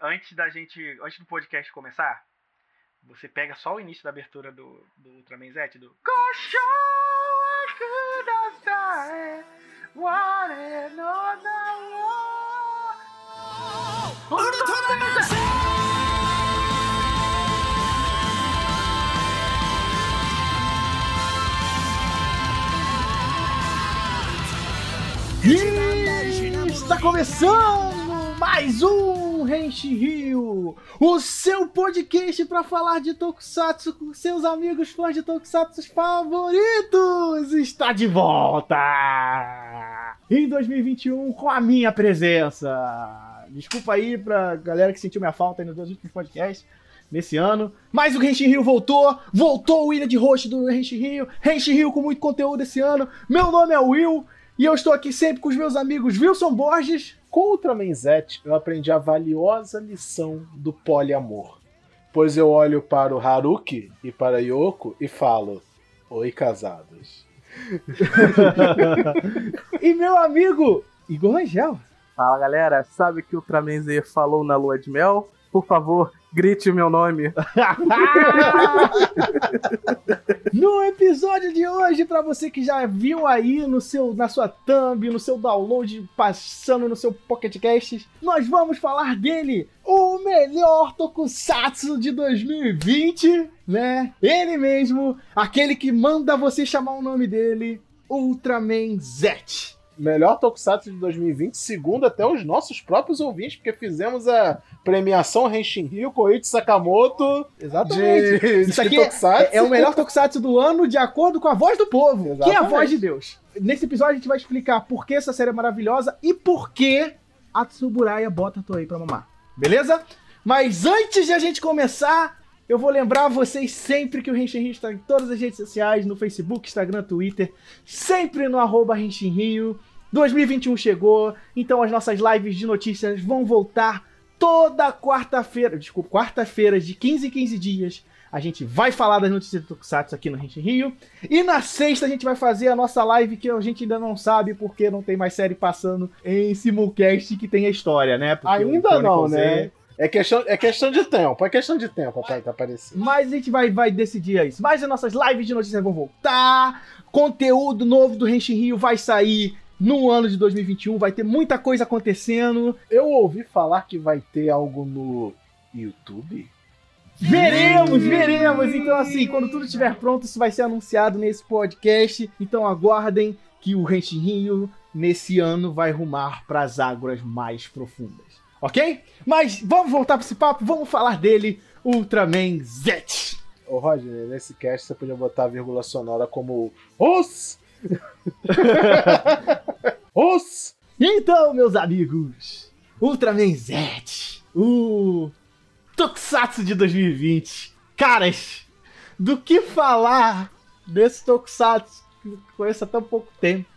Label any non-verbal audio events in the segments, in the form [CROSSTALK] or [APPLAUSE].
Antes da gente. Antes do podcast começar, você pega só o início da abertura do, do Ultraman Z, do. Está começando mais um Renshi Rio, o seu podcast para falar de Tokusatsu com seus amigos fãs de Tokusatsu favoritos. Está de volta em 2021 com a minha presença. Desculpa aí pra galera que sentiu minha falta nos dois últimos podcasts nesse ano. Mas o Renshin Rio voltou, voltou o Ilha de Host do Renshin Rio, Renshin Rio com muito conteúdo esse ano. Meu nome é Will e eu estou aqui sempre com os meus amigos Wilson Borges. Com o Ultraman Z, eu aprendi a valiosa lição do poliamor. Pois eu olho para o Haruki e para a Yoko e falo: Oi, casados. [LAUGHS] e meu amigo Igor Rangel. Fala galera, sabe que o Ultraman Z falou na lua de mel? Por favor, grite o meu nome. [LAUGHS] no episódio de hoje, para você que já viu aí no seu, na sua thumb, no seu download, passando no seu Pocket Cast, nós vamos falar dele, o melhor tokusatsu de 2020, né? Ele mesmo, aquele que manda você chamar o nome dele, Ultraman Z melhor Tokusatsu de 2020, segundo até os nossos próprios ouvintes, porque fizemos a premiação Henshin Rio, Koichi Sakamoto. Exatamente. De, Isso aqui é, é, o melhor Tokusatsu do ano, de acordo com a voz do povo, Exatamente. que é a voz de Deus. Nesse episódio a gente vai explicar por que essa série é maravilhosa e por que a Tsuburaya bota a Toei pra mamar. Beleza? Mas antes de a gente começar, eu vou lembrar vocês sempre que o Henshin Rio está em todas as redes sociais, no Facebook, Instagram, Twitter, sempre no arroba Henshin Rio. 2021 chegou, então as nossas lives de notícias vão voltar toda quarta-feira, desculpa, quarta-feira de 15 em 15 dias. A gente vai falar das notícias do Tokusatsu aqui no Rente Rio. E na sexta a gente vai fazer a nossa live que a gente ainda não sabe porque não tem mais série passando em simulcast que tem a história, né? Porque ainda não, né? É questão, é questão de tempo, é questão de tempo pra aparecer. Mas a gente vai, vai decidir isso. Mas as nossas lives de notícias vão voltar. Conteúdo novo do Renshin Rio vai sair no ano de 2021. Vai ter muita coisa acontecendo. Eu ouvi falar que vai ter algo no YouTube. Veremos, veremos. Então, assim, quando tudo estiver pronto, isso vai ser anunciado nesse podcast. Então, aguardem que o Renshin Rio, nesse ano, vai rumar para as águas mais profundas. Ok? Mas vamos voltar para esse papo, vamos falar dele, Ultraman Z. Ô, Roger, nesse cast você podia botar a vírgula sonora como OS [LAUGHS] Os! Então, meus amigos, Ultraman Z, o Tokusatsu de 2020. Caras, do que falar desse Tokusatsu que conheço há tão pouco tempo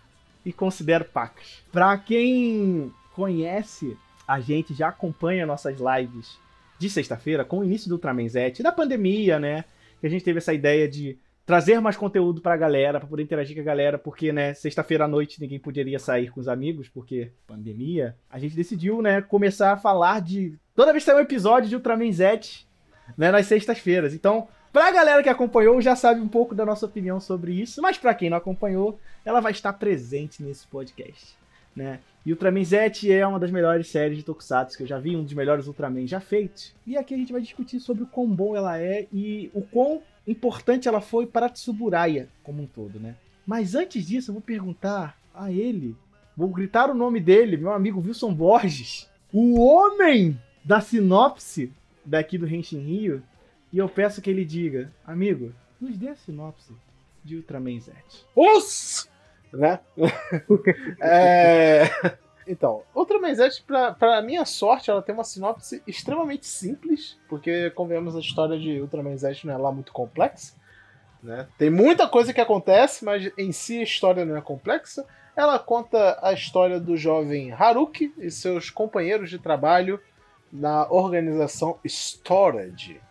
e considero pacas? Pra quem conhece, a gente já acompanha nossas lives de sexta-feira com o início do Ultraman Z, da pandemia, né? Que a gente teve essa ideia de trazer mais conteúdo pra galera, pra poder interagir com a galera, porque, né, sexta-feira à noite ninguém poderia sair com os amigos, porque pandemia. A gente decidiu, né, começar a falar de. Toda vez que sai um episódio de Ultraman Z, né, nas sextas-feiras. Então, pra galera que acompanhou, já sabe um pouco da nossa opinião sobre isso, mas pra quem não acompanhou, ela vai estar presente nesse podcast, né? E Ultraman Z é uma das melhores séries de Tokusatsu que eu já vi, um dos melhores Ultraman já feitos. E aqui a gente vai discutir sobre o quão bom ela é e o quão importante ela foi para Tsuburaya como um todo, né? Mas antes disso, eu vou perguntar a ele, vou gritar o nome dele, meu amigo Wilson Borges, o homem da sinopse daqui do Henshin Rio, e eu peço que ele diga, amigo, nos dê a sinopse de Ultraman Z. Os! Né? [LAUGHS] é... Então, Ultraman Z, pra, pra minha sorte, ela tem uma sinopse extremamente simples, porque, convenhamos, a história de Ultraman Z não é lá muito complexa. Né? Tem muita coisa que acontece, mas em si a história não é complexa. Ela conta a história do jovem Haruki e seus companheiros de trabalho na organização Storage.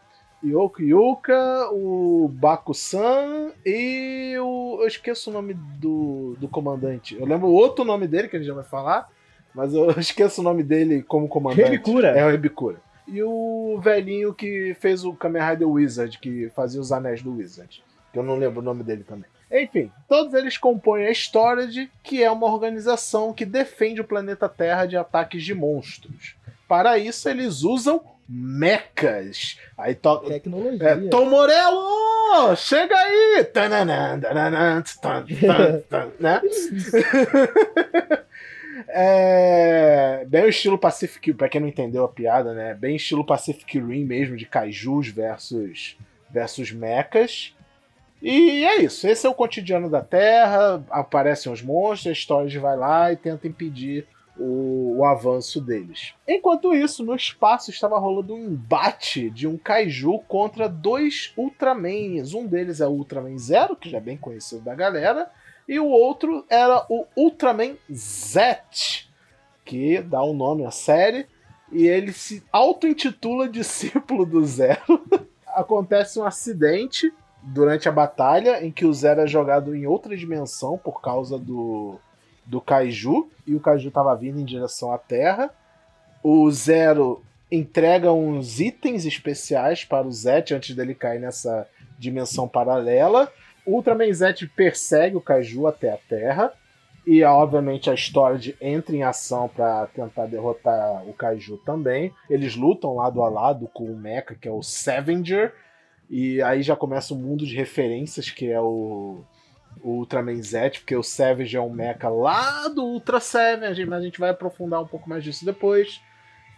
Yoko Yuka, o Baku-san e o. Eu esqueço o nome do, do comandante. Eu lembro outro nome dele que a gente já vai falar, mas eu [LAUGHS] esqueço o nome dele como comandante. Rebikura. É o Rebikura. E o velhinho que fez o Kamen Rider Wizard, que fazia os anéis do Wizard. Que eu não lembro o nome dele também. Enfim, todos eles compõem a Storage, que é uma organização que defende o planeta Terra de ataques de monstros. Para isso, eles usam mechas. Aí Tecnologia. é, Tom Morello! Chega aí! Tananã, tananã, tan, tan, tan, né? [LAUGHS] É, bem o estilo Pacific, pra quem não entendeu a piada, né? Bem estilo Pacific Rim mesmo, de kaijus versus, versus mechas. E é isso, esse é o cotidiano da Terra, aparecem os monstros, a Storage vai lá e tenta impedir o, o avanço deles. Enquanto isso, no espaço estava rolando um embate de um kaiju contra dois Ultramans. Um deles é o Ultraman Zero, que já é bem conhecido da galera, e o outro era o Ultraman Z, que dá o nome à série, e ele se auto-intitula discípulo do Zero. [LAUGHS] Acontece um acidente durante a batalha em que o Zero é jogado em outra dimensão por causa do, do Kaiju, e o Kaiju estava vindo em direção à Terra. O Zero entrega uns itens especiais para o Zet antes dele cair nessa dimensão paralela. O Ultraman Zet persegue o Kaiju até a Terra. E obviamente a Storage entra em ação para tentar derrotar o Kaiju também. Eles lutam lado a lado com o Mecha, que é o Scavenger. E aí já começa um mundo de referências, que é o, o Ultraman Z, porque o Savage é um mecha lá do Ultra Savage, mas a gente vai aprofundar um pouco mais disso depois.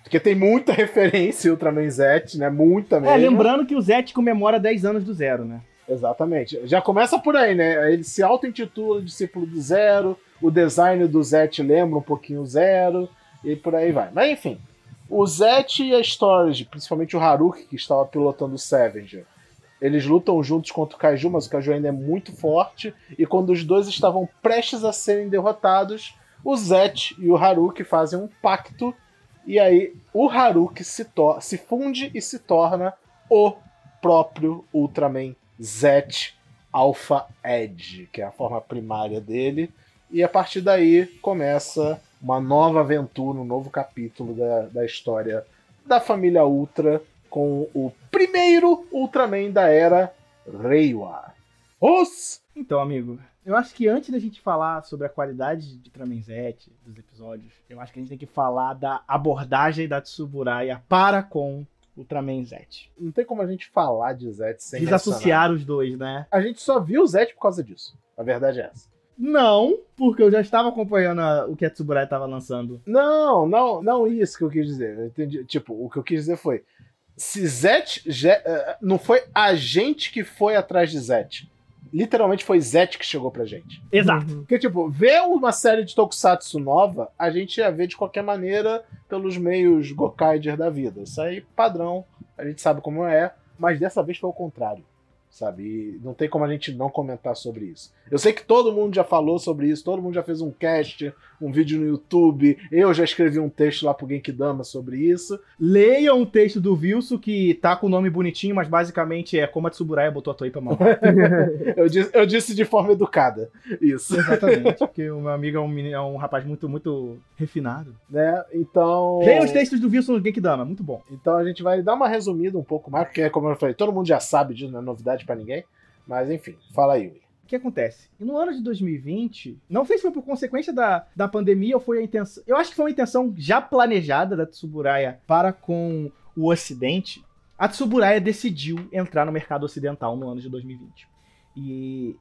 Porque tem muita [LAUGHS] referência em Ultraman Z, né? Muita mesmo. É, lembrando que o Zet comemora 10 anos do Zero, né? Exatamente. Já começa por aí, né? Ele se auto-intitula discípulo do Zero, o design do Zet lembra um pouquinho o Zero, e por aí vai. Mas enfim, o Zet e a Storage, principalmente o Haruki, que estava pilotando o Scavenger, eles lutam juntos contra o Kaiju, mas o Kaiju ainda é muito forte, e quando os dois estavam prestes a serem derrotados, o Zet e o Haruki fazem um pacto, e aí o Haruki se, se funde e se torna o próprio Ultraman Zet Alpha Edge, que é a forma primária dele. E a partir daí começa uma nova aventura, um novo capítulo da, da história da família Ultra com o primeiro Ultraman da era Reiwa. Os! Então, amigo, eu acho que antes da gente falar sobre a qualidade de Z, dos episódios, eu acho que a gente tem que falar da abordagem da Tsuburaya para com Ultraman Z. Não tem como a gente falar de Z sem Desassociar os dois, né? A gente só viu o Z por causa disso. A verdade é essa. Não, porque eu já estava acompanhando a, o que a Tsuburaya estava lançando. Não, não, não isso que eu quis dizer. Eu entendi. Tipo, o que eu quis dizer foi. Se Zet. Je, uh, não foi a gente que foi atrás de Zet. Literalmente foi Zet que chegou pra gente. Exato. Porque, tipo, ver uma série de Tokusatsu nova, a gente ia ver de qualquer maneira pelos meios Gokaider da vida. Isso aí, padrão, a gente sabe como é, mas dessa vez foi o contrário sabe? E não tem como a gente não comentar sobre isso. Eu sei que todo mundo já falou sobre isso, todo mundo já fez um cast, um vídeo no YouTube, eu já escrevi um texto lá pro Genkidama sobre isso. Leiam o texto do Wilson, que tá com o nome bonitinho, mas basicamente é como a Tsuburaya botou a Toei pra mão. [LAUGHS] eu, disse, eu disse de forma educada, isso. Exatamente, porque o meu amigo é um, menino, é um rapaz muito, muito refinado. Né, então... Leiam os textos do Wilson no Genkidama, muito bom. Então a gente vai dar uma resumida um pouco mais, porque como eu falei, todo mundo já sabe disso, não é novidade para ninguém. Mas enfim, fala aí, William. O que acontece? No ano de 2020, não sei se foi por consequência da, da pandemia ou foi a intenção. Eu acho que foi uma intenção já planejada da Tsuburaya para com o Ocidente. A Tsuburaya decidiu entrar no mercado ocidental no ano de 2020. E.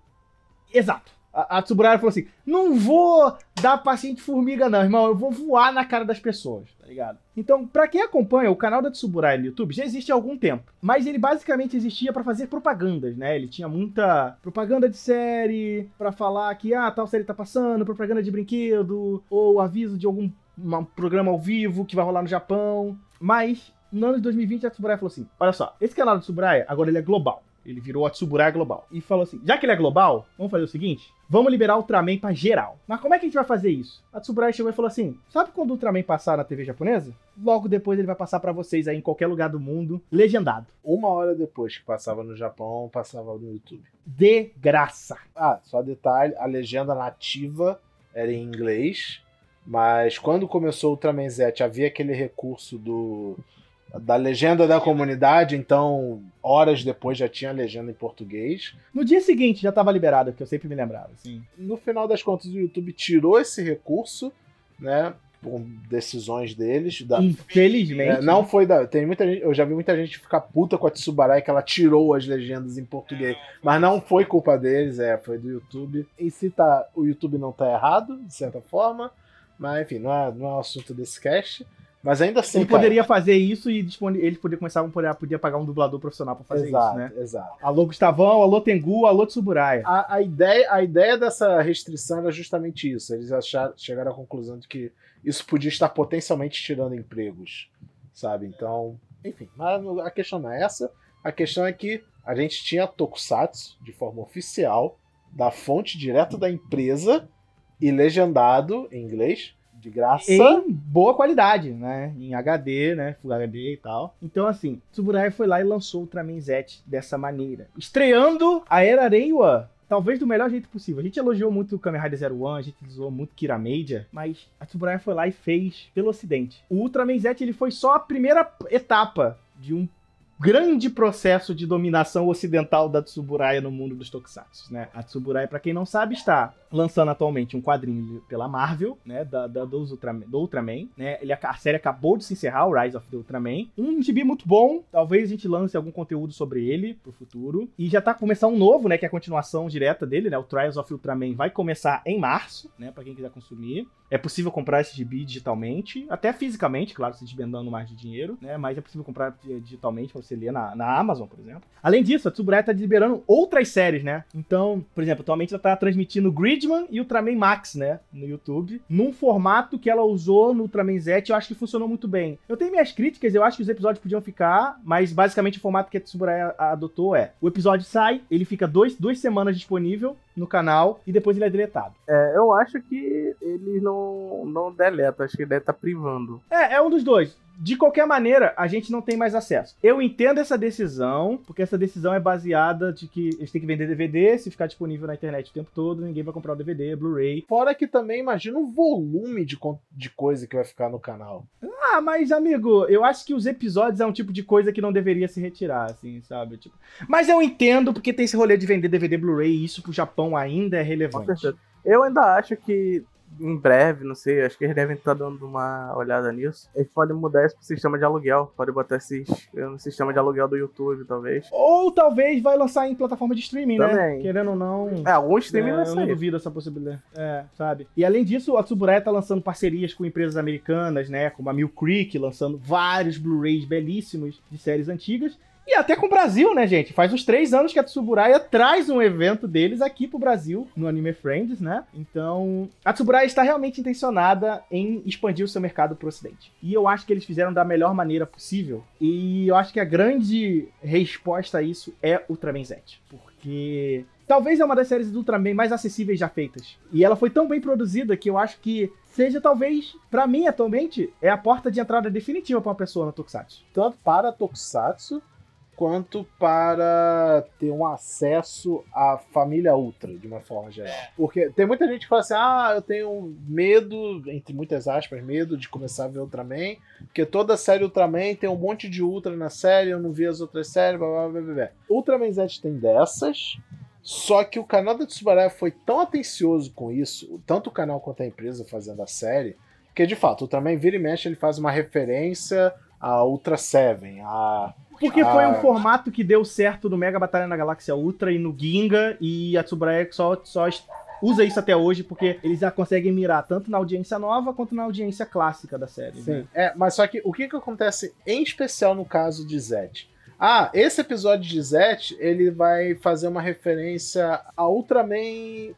Exato. A, a Tsuburaya falou assim: não vou dar paciente formiga, não, irmão. Eu vou voar na cara das pessoas, tá ligado? Então, para quem acompanha, o canal da Tsuburaya no YouTube já existe há algum tempo. Mas ele basicamente existia para fazer propagandas, né? Ele tinha muita propaganda de série, para falar que, ah, tal série tá passando, propaganda de brinquedo, ou aviso de algum um programa ao vivo que vai rolar no Japão. Mas, no ano de 2020, a Tsuburaya falou assim: olha só, esse canal da Tsuburaya agora ele é global. Ele virou a Tsuburaya Global. E falou assim: já que ele é global, vamos fazer o seguinte: vamos liberar o Ultraman pra geral. Mas como é que a gente vai fazer isso? A Tsuburaya chegou e falou assim: sabe quando o Ultraman passar na TV japonesa? Logo depois ele vai passar para vocês aí em qualquer lugar do mundo, legendado. Uma hora depois que passava no Japão, passava no YouTube. De graça. Ah, só detalhe: a legenda nativa era em inglês. Mas quando começou o Ultraman Z, havia aquele recurso do da legenda da comunidade, então horas depois já tinha a legenda em português. No dia seguinte já tava liberado, que eu sempre me lembrava, assim. No final das contas, o YouTube tirou esse recurso, né? Por decisões deles. Da... Infelizmente. É, não foi da. Tem muita gente, eu já vi muita gente ficar puta com a Tsubarai que ela tirou as legendas em português. Mas não foi culpa deles, é, foi do YouTube. E se tá. O YouTube não tá errado, de certa forma. Mas enfim, não é, não é o assunto desse cast. Mas ainda assim. Ele cara, poderia fazer isso e dispone... ele poderia começar a poder, pagar um dublador profissional pra fazer exato, isso, né? Exato. Alô Gustavão, alô Tengu, alô Tsuburaya. A, a, ideia, a ideia dessa restrição era justamente isso. Eles acharam, chegaram à conclusão de que isso podia estar potencialmente tirando empregos, sabe? Então, enfim. Mas a questão não é essa. A questão é que a gente tinha Tokusatsu de forma oficial, da fonte direta da empresa e legendado em inglês de graça. Em boa qualidade, né? Em HD, né? Full HD e tal. Então, assim, Tsuburaya foi lá e lançou o Ultraman Z dessa maneira. Estreando a Era Reiwa, talvez do melhor jeito possível. A gente elogiou muito o Kamen Rider Zero One, a gente usou muito Kira Major, mas a Tsuburaya foi lá e fez pelo ocidente. O Ultraman Z ele foi só a primeira etapa de um grande processo de dominação ocidental da Tsuburaya no mundo dos tokusatsu, né? A Tsuburaya, para quem não sabe, está lançando atualmente um quadrinho pela Marvel, né, da, da dos Ultraman, do Ultraman, né? Ele, a série acabou de se encerrar, o Rise of the Ultraman. Um gibi muito bom, talvez a gente lance algum conteúdo sobre ele pro futuro. E já tá começando um novo, né, que é a continuação direta dele, né? O Trials of Ultraman vai começar em março, né, para quem quiser consumir. É possível comprar esse gibi digitalmente, até fisicamente, claro, se despendendo mais de dinheiro, né? Mas é possível comprar digitalmente pra você ler na, na Amazon, por exemplo. Além disso, a Tsuburaya tá liberando outras séries, né? Então, por exemplo, atualmente ela tá transmitindo Gridman e Ultraman Max, né? No YouTube, num formato que ela usou no Ultraman Z, eu acho que funcionou muito bem. Eu tenho minhas críticas, eu acho que os episódios podiam ficar, mas basicamente o formato que a Tsuburaya adotou é: o episódio sai, ele fica dois, duas semanas disponível no canal e depois ele é deletado. É, eu acho que eles não, não deletam, acho que ele deve estar privando. É, é um dos dois. De qualquer maneira, a gente não tem mais acesso. Eu entendo essa decisão, porque essa decisão é baseada de que eles têm que vender DVD, se ficar disponível na internet o tempo todo, ninguém vai comprar o DVD, Blu-ray. Fora que também imagina o volume de, de coisa que vai ficar no canal. Ah, mas amigo, eu acho que os episódios é um tipo de coisa que não deveria se retirar, assim, sabe? Tipo... Mas eu entendo porque tem esse rolê de vender DVD, Blu-ray e isso pro Japão ainda é relevante. Com certeza. Eu ainda acho que em breve, não sei, acho que eles devem estar dando uma olhada nisso. Eles podem mudar isso pro sistema de aluguel. Podem botar esse no sistema de aluguel do YouTube, talvez. Ou talvez vai lançar em plataforma de streaming, né? Também. né? Querendo ou não. É, algum streaming é, vai Eu não duvido essa possibilidade. É, sabe? E além disso, a Tsuburaya tá lançando parcerias com empresas americanas, né? Como a Mill Creek, lançando vários Blu-rays belíssimos de séries antigas. E até com o Brasil, né, gente? Faz uns três anos que a Tsuburaya traz um evento deles aqui pro Brasil, no Anime Friends, né? Então, a Tsuburaya está realmente intencionada em expandir o seu mercado pro ocidente. E eu acho que eles fizeram da melhor maneira possível. E eu acho que a grande resposta a isso é Ultraman Z. Porque talvez é uma das séries do Ultraman mais acessíveis já feitas. E ela foi tão bem produzida que eu acho que seja talvez, para mim atualmente, é a porta de entrada definitiva para uma pessoa no Tokusatsu. Tanto para Tokusatsu quanto para ter um acesso à família Ultra, de uma forma geral. Porque tem muita gente que fala assim: ah, eu tenho medo, entre muitas aspas, medo de começar a ver Ultraman, porque toda série Ultraman tem um monte de Ultra na série, eu não vi as outras séries, blá blá blá blá. blá. Ultraman Z tem dessas. Só que o canal da Tsubaraya foi tão atencioso com isso, tanto o canal quanto a empresa fazendo a série, que de fato, o Ultraman vira e mexe, ele faz uma referência a Ultra Seven, a porque ah. foi um formato que deu certo no Mega Batalha na Galáxia Ultra e no Ginga, e a Tsuburaya só, só usa isso até hoje, porque eles já conseguem mirar tanto na audiência nova quanto na audiência clássica da série. Sim, né? é, mas só que o que, que acontece em especial no caso de Zet? Ah, esse episódio de Zet, ele vai fazer uma referência a Ultraman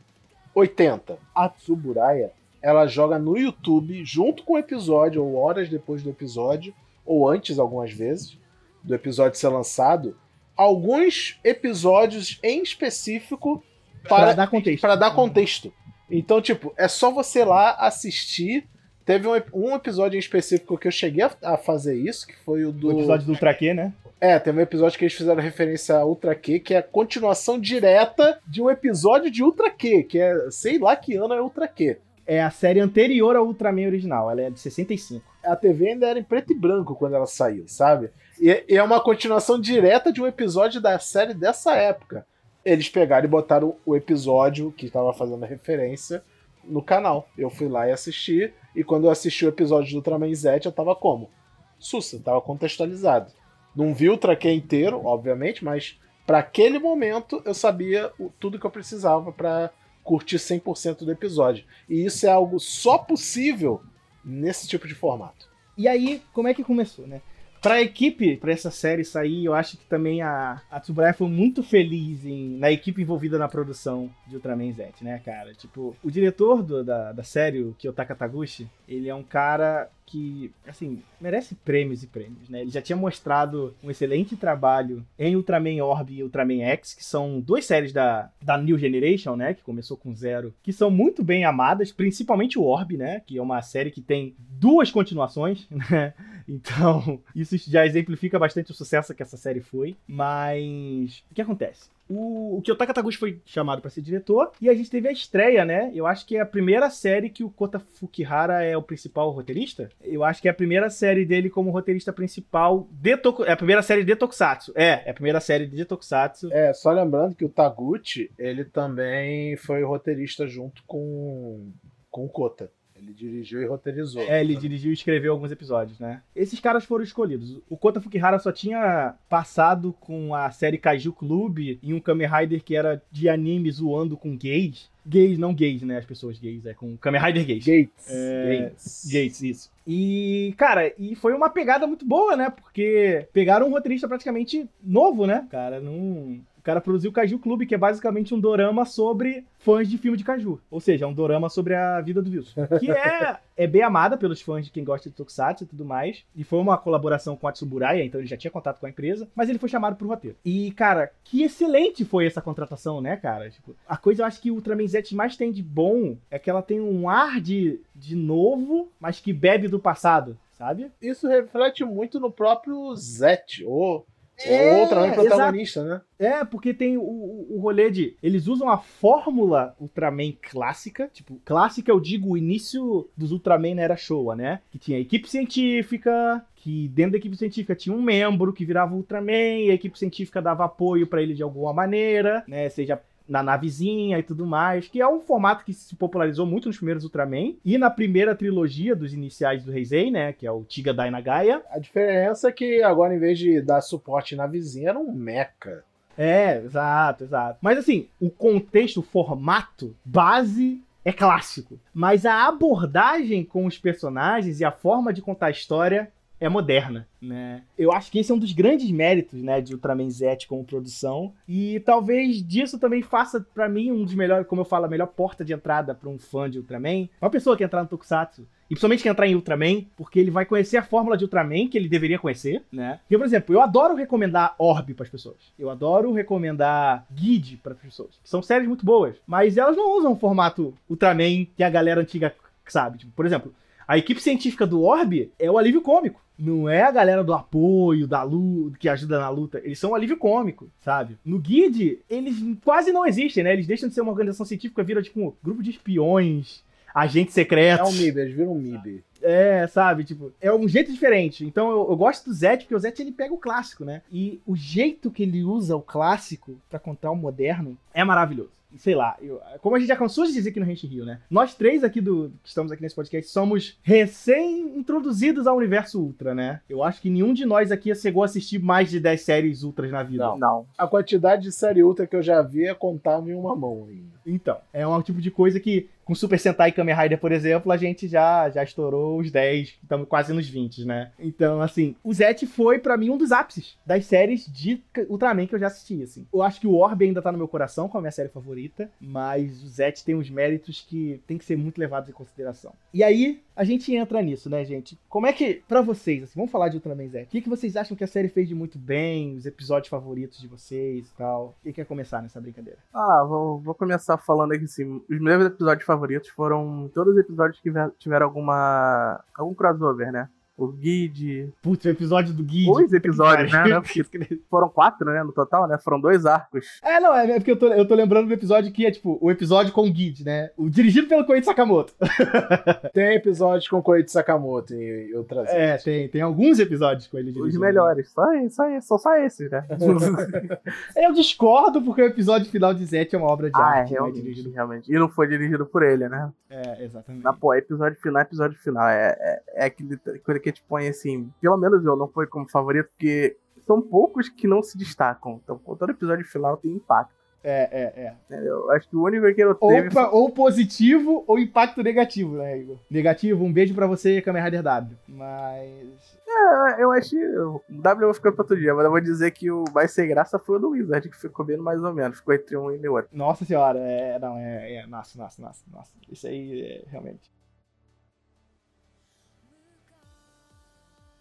80. A Tsuburaya, ela joga no YouTube, junto com o episódio, ou horas depois do episódio, ou antes algumas vezes, do episódio ser lançado, alguns episódios em específico para, para dar contexto. Para dar contexto. Então, tipo, é só você lá assistir. Teve um, um episódio em específico que eu cheguei a, a, fazer isso, que foi o do. O episódio do Ultra Q, né? É, tem um episódio que eles fizeram referência a Ultra Q, que é a continuação direta de um episódio de Ultra Q, que é sei lá que ano é Ultra Q. é a série anterior ao Ultraman original, ela é de 65. A TV ainda era em preto e branco quando ela saiu, sabe? E, é uma continuação direta de um episódio da série dessa época. Eles pegaram e botaram o episódio que estava fazendo referência no canal. Eu fui lá e assisti, e quando eu assisti o episódio do Ultraman Z, eu tava como? Sussa, tava contextualizado. Não vi o traque inteiro, obviamente, mas para aquele momento eu sabia tudo que eu precisava para curtir 100% do episódio. E isso é algo só possível nesse tipo de formato. E aí, como é que começou, né? Pra equipe, pra essa série sair, eu acho que também a, a Tsuburaya foi muito feliz em, na equipe envolvida na produção de Ultraman Z, né, cara? Tipo, o diretor do, da, da série, o Kyotaka Taguchi, ele é um cara que, assim, merece prêmios e prêmios, né? Ele já tinha mostrado um excelente trabalho em Ultraman Orb e Ultraman X, que são duas séries da, da New Generation, né? Que começou com Zero, que são muito bem amadas, principalmente o Orb, né? Que é uma série que tem duas continuações, [LAUGHS] né? Então, isso já exemplifica bastante o sucesso que essa série foi. Mas, o que acontece? O, o Kyotaka Taguchi foi chamado para ser diretor e a gente teve a estreia, né? Eu acho que é a primeira série que o Kota Fukihara é o principal roteirista. Eu acho que é a primeira série dele como roteirista principal de Toku... É a primeira série de Tokusatsu. É, é a primeira série de Tokusatsu. É, só lembrando que o Taguchi, ele também foi roteirista junto com, com o Kota. Ele dirigiu e roteirizou. É, ele dirigiu e escreveu alguns episódios, né? Esses caras foram escolhidos. O Kota Fukihara só tinha passado com a série Kaiju Club em um Kamen Rider que era de anime zoando com gays. Gays, não gays, né? As pessoas gays, é com Kamen Rider gays. Gates. É, Gates. Gates, isso. E, cara, e foi uma pegada muito boa, né? Porque pegaram um roteirista praticamente novo, né? Cara, não. O cara produziu o Kaiju Club, que é basicamente um dorama sobre fãs de filme de Kaiju. Ou seja, é um dorama sobre a vida do Wilson. Que é, [LAUGHS] é bem amada pelos fãs de quem gosta de Tokusatsu e tudo mais. E foi uma colaboração com a Tsuburaya, então ele já tinha contato com a empresa. Mas ele foi chamado pro roteiro. E, cara, que excelente foi essa contratação, né, cara? Tipo, a coisa eu acho que o Ultraman Z mais tem de bom é que ela tem um ar de, de novo, mas que bebe do passado, sabe? Isso reflete muito no próprio Zet, ou É, Ultraman protagonista, né? É, porque tem o, o, o rolê de. Eles usam a fórmula Ultraman clássica. Tipo, clássica eu digo o início dos Ultraman na era Showa, né? Que tinha equipe científica. Que dentro da equipe científica tinha um membro que virava Ultraman, e a equipe científica dava apoio pra ele de alguma maneira, né? Seja na navezinha e tudo mais, que é um formato que se popularizou muito nos primeiros Ultraman e na primeira trilogia dos iniciais do Heisei, né, que é o Tiga Dainagaya. A diferença é que agora, em vez de dar suporte na vizinha, era um mecha. É, exato, exato. Mas assim, o contexto, o formato, base é clássico. Mas a abordagem com os personagens e a forma de contar a história é moderna, né? Eu acho que esse é um dos grandes méritos, né, de Ultraman Z como produção e talvez disso também faça pra mim um dos melhores, como eu falo, a melhor porta de entrada pra um fã de Ultraman, uma pessoa que entrar no Tokusatsu e principalmente que entrar em Ultraman, porque ele vai conhecer a fórmula de Ultraman que ele deveria conhecer, né? Porque, por exemplo, eu adoro recomendar Orb para as pessoas. Eu adoro recomendar Guide para as pessoas. Que são séries muito boas, mas elas não usam o formato Ultraman que a galera antiga sabe. Tipo, por exemplo, a equipe científica do Orb é o alívio cômico. Não é a galera do apoio, da luta, que ajuda na luta. Eles são um alívio cômico, sabe? No Guide, eles quase não existem, né? Eles deixam de ser uma organização científica, viram tipo um grupo de espiões, agentes É secretos. um MIB, eles viram um MIB. É, sabe? Tipo, é um jeito diferente. Então eu, eu gosto do Zet, porque o Zet ele pega o clássico, né? E o jeito que ele usa o clássico pra contar o moderno é maravilhoso. Sei lá, eu- como a gente já cansou de dizer aqui no Rente Rio, né? Nós três aqui do que estamos aqui nesse podcast somos recém-introduzidos ao universo Ultra, né? Eu acho que nenhum de nós aqui chegou a assistir mais de 10 séries Ultras na vida. Não. Não. A quantidade de série ultra que eu já vi é contável em uma mão ainda. Então, é um tipo de coisa que, com Super Sentai e Kamen Rider, por exemplo, a gente já, já estourou os 10, estamos quase nos 20, né? Então, assim, o Zet foi pra mim um dos ápices das séries de Ultraman que eu já assisti, assim. Eu acho que o Orb ainda tá no meu coração como a minha série favorita, mas o Zet tem uns méritos que tem que ser muito levados em consideração. E aí, a gente entra nisso, né, gente? Como é que, pra vocês, assim, vamos falar de Ultraman Zet. O que, que vocês acham que a série fez de muito bem, os episódios favoritos de vocês e tal? Quem quer começar nessa brincadeira? Ah, vou, vou começar falando aqui assim. Os meus episódios favoritos foram todos os episódios que tiver- tiveram alguma. algum crossover, né? O Guide. Putz, o episódio do Guide. Dois episódios, né? [LAUGHS] Né? Porque foram quatro, né? No total, né? Foram dois arcos. É, não, é é porque eu tô, eu tô lembrando do episódio que é, tipo, o episódio com o Guide, né? O dirigido pelo Koichi Sakamoto. [LAUGHS] Tem episódios com Koichi Sakamoto e outras. É, tem, tem alguns episódios com ele Os dirigindo. melhores. Só, só, são só esses, né? [LAUGHS] Eu discordo porque o episódio final de Zet é uma obra de ah, é, arte. é realmente, dirigido- realmente. E não foi dirigido por ele, né? É, exatamente. Mas, pô, episódio final, episódio final. É, é, é aquele coisa que te põe assim. Pelo menos eu não foi como favorito, porque são poucos que não se destacam. Então, todo episódio final tem impacto. É, é, é. Eu acho que o único que eu Ou, teve. pa- ou positivo ou impacto negativo, né, Igor? Negativo, um beijo pra você, Kamen Rider W. Mas. É, eu acho. O W eu vou ficar pra outro dia, mas eu vou dizer que o mais sem graça foi o do Wizard, que ficou bem mais ou menos. Ficou entre um e outro. Nossa senhora, é. Não, é. é nossa, nossa, nossa, nossa. Isso aí é realmente.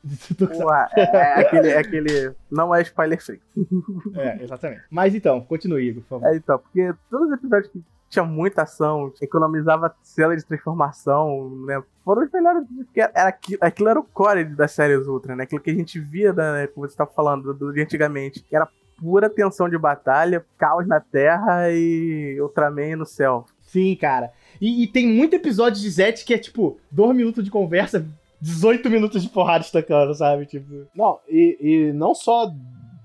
[LAUGHS] Pô, é, aquele, é aquele. Não é spoiler free. [LAUGHS] é, exatamente. Mas então, continue, Igor, por favor. É, então, porque todos os episódios que tinha muita ação, economizava cena de transformação, né? Foram os melhores. Era aquilo, aquilo era o core das séries Ultra, né? Aquilo que a gente via, né, como você estava falando, do, de antigamente. Que era pura tensão de batalha, caos na Terra e Ultraman no céu. Sim, cara. E, e tem muito episódio de Zet que é tipo, dois minutos de conversa, 18 minutos de porrada estacando, sabe? Tipo. Não, e, e não só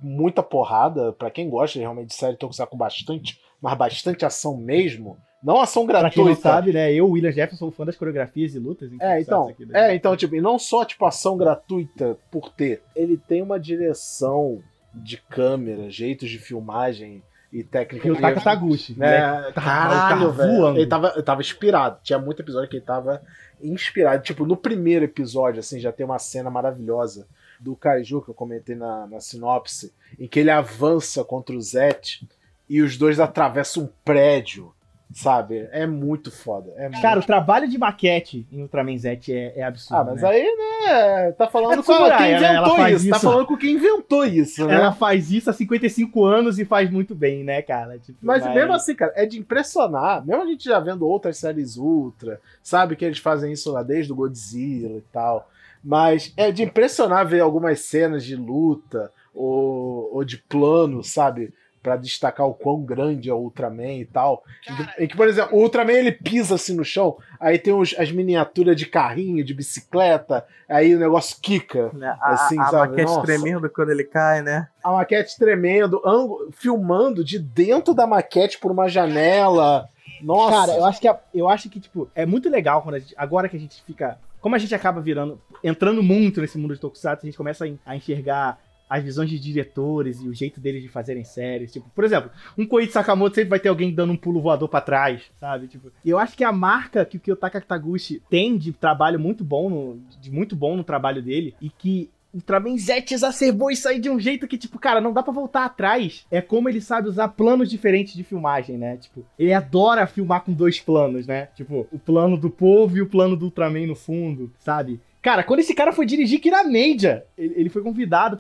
muita porrada, pra quem gosta realmente de série Tokusatsu com bastante, mas bastante ação mesmo. Não ação Pra gratuita. quem não sabe, né? Eu, William Jefferson, sou fã das coreografias e lutas. É, então, né? é, então, tipo, e não só tipo ação gratuita por ter, ele tem uma direção de câmera, jeitos de filmagem e técnica. E o Taka Taguchi, né? né? Caralho, tava velho. voando. Ele tava, ele tava inspirado. Tinha muito episódio que ele tava inspirado. Tipo, no primeiro episódio, assim, já tem uma cena maravilhosa do Kaiju, que eu comentei na, na sinopse, em que ele avança contra o Zet e os dois atravessam um prédio, sabe? É muito foda. É muito... Cara, o trabalho de maquete em Ultraman Z é, é absurdo. Ah, mas né? aí, né, tá falando É com quem né? Ela inventou faz isso. Tá isso. falando com quem inventou isso, né? Ela faz isso há 55 anos e faz muito bem, né, cara? Tipo, Mas mesmo assim, cara, é de impressionar. Mesmo a gente já vendo outras séries Ultra, sabe que eles fazem isso lá desde o Godzilla e tal. Mas é de impressionar ver algumas cenas de luta ou, ou de plano, sabe? Pra destacar o quão grande é o Ultraman e tal. Que- em que, por exemplo, o Ultraman ele pisa assim no chão, aí tem os- as miniaturas de carrinho, de bicicleta, aí o negócio quica. Né? A, Assim, a sabe? maquete Nossa. tremendo quando ele cai, né? a maquete tremendo, ângulo- filmando de dentro da maquete por uma janela. Nossa, Cara, eu acho que a- eu acho que tipo é muito legal quando a gente, agora que a gente fica, como a gente acaba virando, entrando muito nesse mundo de Tokusatsu, a gente começa a, a enxergar as visões de diretores e o jeito deles de fazerem séries, tipo, por exemplo, um Koichi Sakamoto sempre vai ter alguém dando um pulo voador pra trás, sabe? Tipo, eu acho que a marca que o Kiyotaka Taguchi tem de trabalho muito bom, no, de muito bom no trabalho dele e que o Z exacerbou isso aí de um jeito que, tipo, cara, não dá pra voltar atrás. É como ele sabe usar planos diferentes de filmagem, né? Tipo, ele adora filmar com dois planos, né? Tipo, o plano do povo e o plano do Ultraman no fundo, sabe? Cara, quando esse cara foi dirigir Kiramedia, ele, ele foi convidado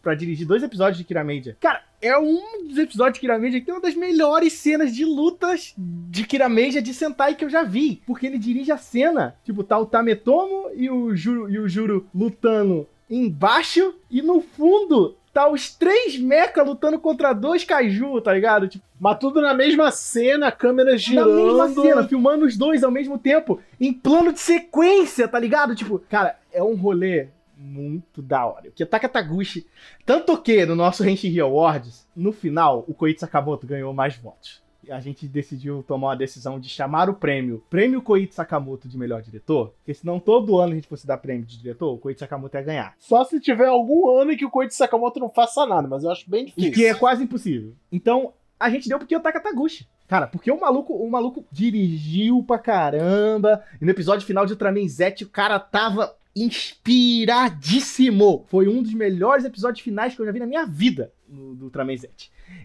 pra dirigir dois episódios de Kiramedia. Cara, é um dos episódios de Kiramedia que tem uma das melhores cenas de lutas de Kiramedia de Sentai que eu já vi. Porque ele dirige a cena. Tipo, tá o Tametomo e o Juro, e o Juro lutando embaixo e no fundo tá os três mecha lutando contra dois kaiju, tá ligado? Tipo, Mas tudo na mesma cena, a câmera girando. na mesma cena, filmando os dois ao mesmo tempo, em plano de sequência, tá ligado? Tipo, cara, é um rolê muito da hora. O Kitaka Taguchi, tanto que no nosso Henshin Awards, no final, o Koichi Sakamoto ganhou mais votos. E A gente decidiu tomar a decisão de chamar o prêmio Prêmio Koichi Sakamoto de melhor diretor, porque senão todo ano a gente fosse dar prêmio de diretor, o Koichi Sakamoto ia ganhar. Só se tiver algum ano em que o Koichi Sakamoto não faça nada, mas eu acho bem E difícil. que é quase impossível. Então, a gente deu porque o Takataguchi. Cara, porque o maluco, o maluco dirigiu pra caramba. E no episódio final de Ultraman Z, o cara tava inspiradíssimo. Foi um dos melhores episódios finais que eu já vi na minha vida no, do Ultraman Z.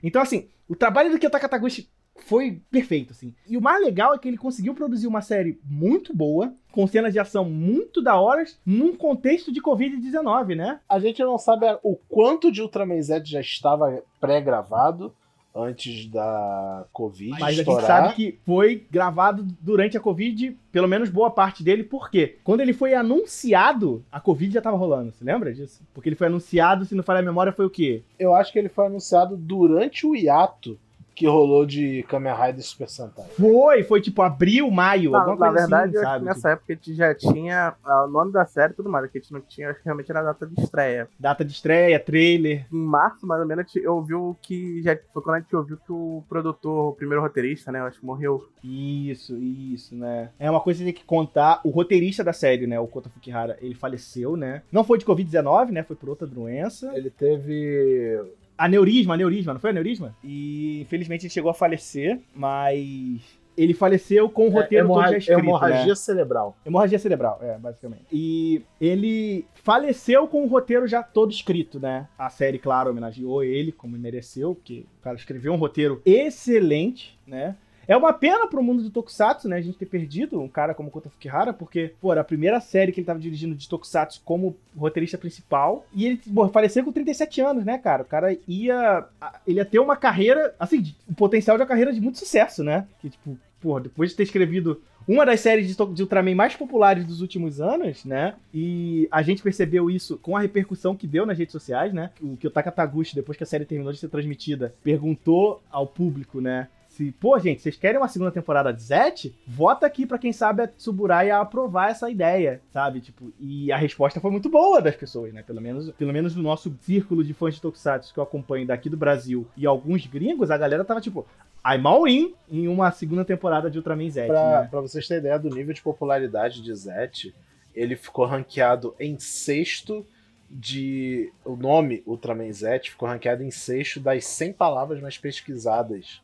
Então, assim, o trabalho do Kiyotaka Taguchi foi perfeito, assim. E o mais legal é que ele conseguiu produzir uma série muito boa, com cenas de ação muito da horas, num contexto de Covid-19, né? A gente não sabe o quanto de Ultraman Z já estava pré-gravado, antes da Covid Mas a gente estourar. sabe que foi gravado durante a Covid, pelo menos boa parte dele, por quê? Quando ele foi anunciado, a Covid já tava rolando, você lembra disso? Porque ele foi anunciado, se não falha a memória, foi o quê? Eu acho que ele foi anunciado durante o hiato que rolou de Kamen Rider Super Sentai. Foi, foi tipo abril, maio, Na, alguma na coisa verdade, assim, eu acho que sabe? nessa época a gente já tinha ah, o nome da série e tudo mais. O que a gente não tinha, acho que realmente era a data de estreia. Data de estreia, trailer. Em março, mais ou menos, a gente ouviu que. Já, foi quando a gente ouviu que o produtor, o primeiro roteirista, né? Eu acho que morreu. Isso, isso, né? É uma coisa que tem que contar. O roteirista da série, né? O Kota Fukihara, ele faleceu, né? Não foi de Covid-19, né? Foi por outra doença. Ele teve. Aneurisma, aneurisma, não foi aneurisma? E infelizmente ele chegou a falecer, mas ele faleceu com o roteiro todo já escrito, hemorragia né? cerebral. Hemorragia cerebral, é, basicamente. E ele faleceu com o roteiro já todo escrito, né? A série, claro, homenageou ele, como mereceu, porque o cara escreveu um roteiro excelente, né? É uma pena pro mundo do Tokusatsu, né? A gente ter perdido um cara como Kota Fukihara, porque, pô, era a primeira série que ele tava dirigindo de Tokusatsu como roteirista principal. E ele, pô, faleceu com 37 anos, né, cara? O cara ia. Ele ia ter uma carreira, assim, o potencial de uma carreira de muito sucesso, né? Que, tipo, pô, depois de ter escrevido uma das séries de, de Ultraman mais populares dos últimos anos, né? E a gente percebeu isso com a repercussão que deu nas redes sociais, né? O Kyotaka Taguchi, depois que a série terminou de ser transmitida, perguntou ao público, né? Se, pô, gente, vocês querem uma segunda temporada de Zet? Vota aqui pra quem sabe a Tsuburai a aprovar essa ideia, sabe? Tipo, e a resposta foi muito boa das pessoas, né? Pelo menos, pelo menos no nosso círculo de fãs de Tokusatsu que eu acompanho daqui do Brasil e alguns gringos, a galera tava tipo, I'm all in em uma segunda temporada de Ultraman Z, Pra, né? pra vocês terem ideia do nível de popularidade de Zet, ele ficou ranqueado em sexto de. O nome Ultraman Zet ficou ranqueado em sexto das 100 palavras mais pesquisadas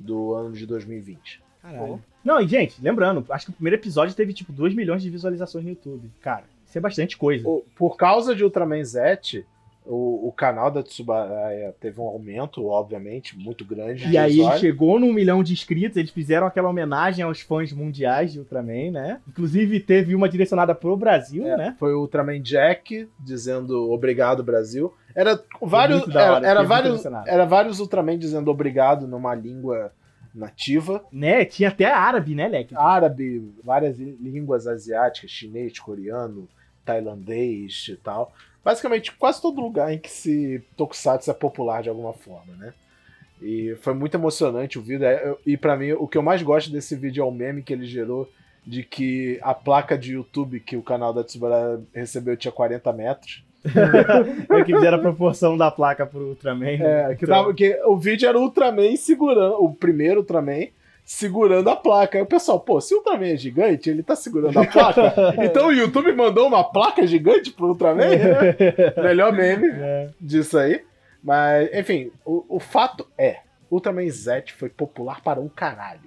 do ano de 2020. Caralho. Não, e gente, lembrando, acho que o primeiro episódio teve tipo 2 milhões de visualizações no YouTube. Cara, isso é bastante coisa. O- Por causa de Ultraman Zet, o, o canal da Tsubaraya teve um aumento, obviamente, muito grande. de E aí ele chegou num milhão de inscritos, eles fizeram aquela homenagem aos fãs mundiais de Ultraman, né? Inclusive teve uma direcionada pro Brasil, É, né? Foi o Ultraman Jack dizendo obrigado, Brasil. Era vários, era, hora, vários, era vários Ultraman dizendo obrigado numa língua nativa. Né? Tinha até árabe, né, Leque? Árabe, várias lí- línguas asiáticas, chinês, coreano, tailandês e tal. Basicamente, quase todo lugar em que se Tokusatsu é popular de alguma forma, né? E foi muito emocionante o vídeo. É, E pra mim, o que eu mais gosto desse vídeo é o meme que ele gerou de que a placa de YouTube que o canal da Tsubara recebeu tinha 40 metros. É que fizeram a proporção da placa pro Ultraman. né? É, que, tava, que o vídeo era o Ultraman segurando, o primeiro Ultraman segurando a placa. Aí o pessoal, pô, se o Ultraman é gigante, ele tá segurando a placa. [LAUGHS] então o YouTube mandou uma placa gigante pro Ultraman, né? [LAUGHS] Melhor meme É. disso aí. Mas, enfim, o, o fato é, Ultraman Z foi popular para um caralho.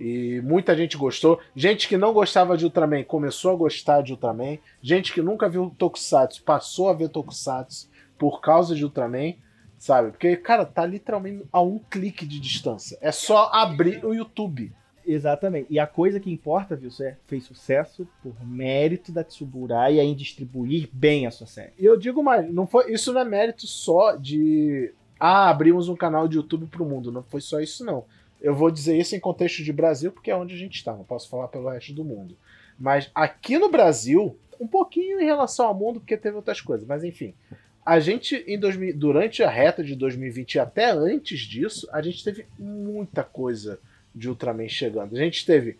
E muita gente gostou. Gente que não gostava de Ultraman começou a gostar de Ultraman. Gente que nunca viu Tokusatsu passou a ver Tokusatsu por causa de Ultraman, sabe? Porque, cara, tá literalmente a um clique de distância. É só abrir o YouTube. Exatamente. E a coisa que importa, viu, é fez sucesso por mérito da Tsuburai em distribuir bem a sua série. E eu digo mais, não foi, isso não é mérito só de ah, abrimos um canal de YouTube pro mundo. Não foi só isso, não. Eu vou dizer isso em contexto de Brasil, porque é onde a gente está, não posso falar pelo resto do mundo. Mas aqui no Brasil, um pouquinho em relação ao mundo, porque teve outras coisas, mas enfim. A gente, em 2000, durante a reta de 2020 e até antes disso, a gente teve muita coisa de Ultraman chegando. A gente teve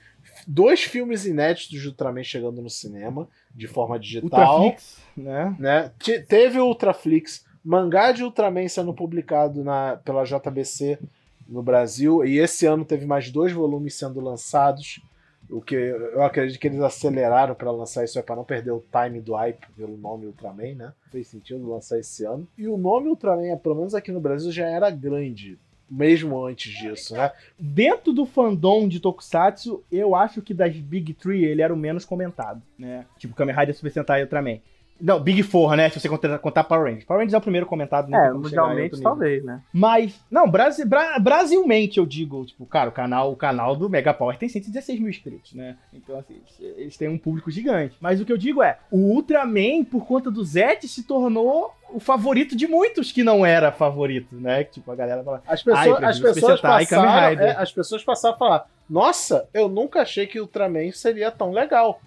dois filmes inéditos de Ultraman chegando no cinema, de forma digital Ultraflix, né? né? Te- Teve o Ultraflix, mangá de Ultraman sendo publicado na, pela JBC no Brasil, e esse ano teve mais dois volumes sendo lançados, o que eu acredito que eles aceleraram para lançar isso é para não perder o time do hype pelo nome Ultraman, né? Fez sentido lançar esse ano. E o nome Ultraman, pelo menos aqui no Brasil, já era grande, mesmo antes disso, né? Dentro do fandom de Tokusatsu, eu acho que das Big Three ele era o menos comentado, né? Tipo Kamen Rider Super Sentai e Ultraman. Não, Big Four, né? Se você contar, contar Power Rangers. Power Rangers é o primeiro comentado. não É, outro mundialmente talvez, né? Mas, não, Brasi, Bra- Brasilmente eu digo, tipo, cara, o canal, o canal do Mega Power tem 116 mil inscritos, né? Então, assim, eles- têm um público gigante. Mas o que eu digo é, o Ultraman, por conta do Zet, se tornou o favorito de muitos que não era favorito, né? Que, tipo, a galera fala, As pessoas, as pessoas e Kamen passaram, é, as pessoas passaram a falar: Nossa, eu nunca achei que o Ultraman seria tão legal.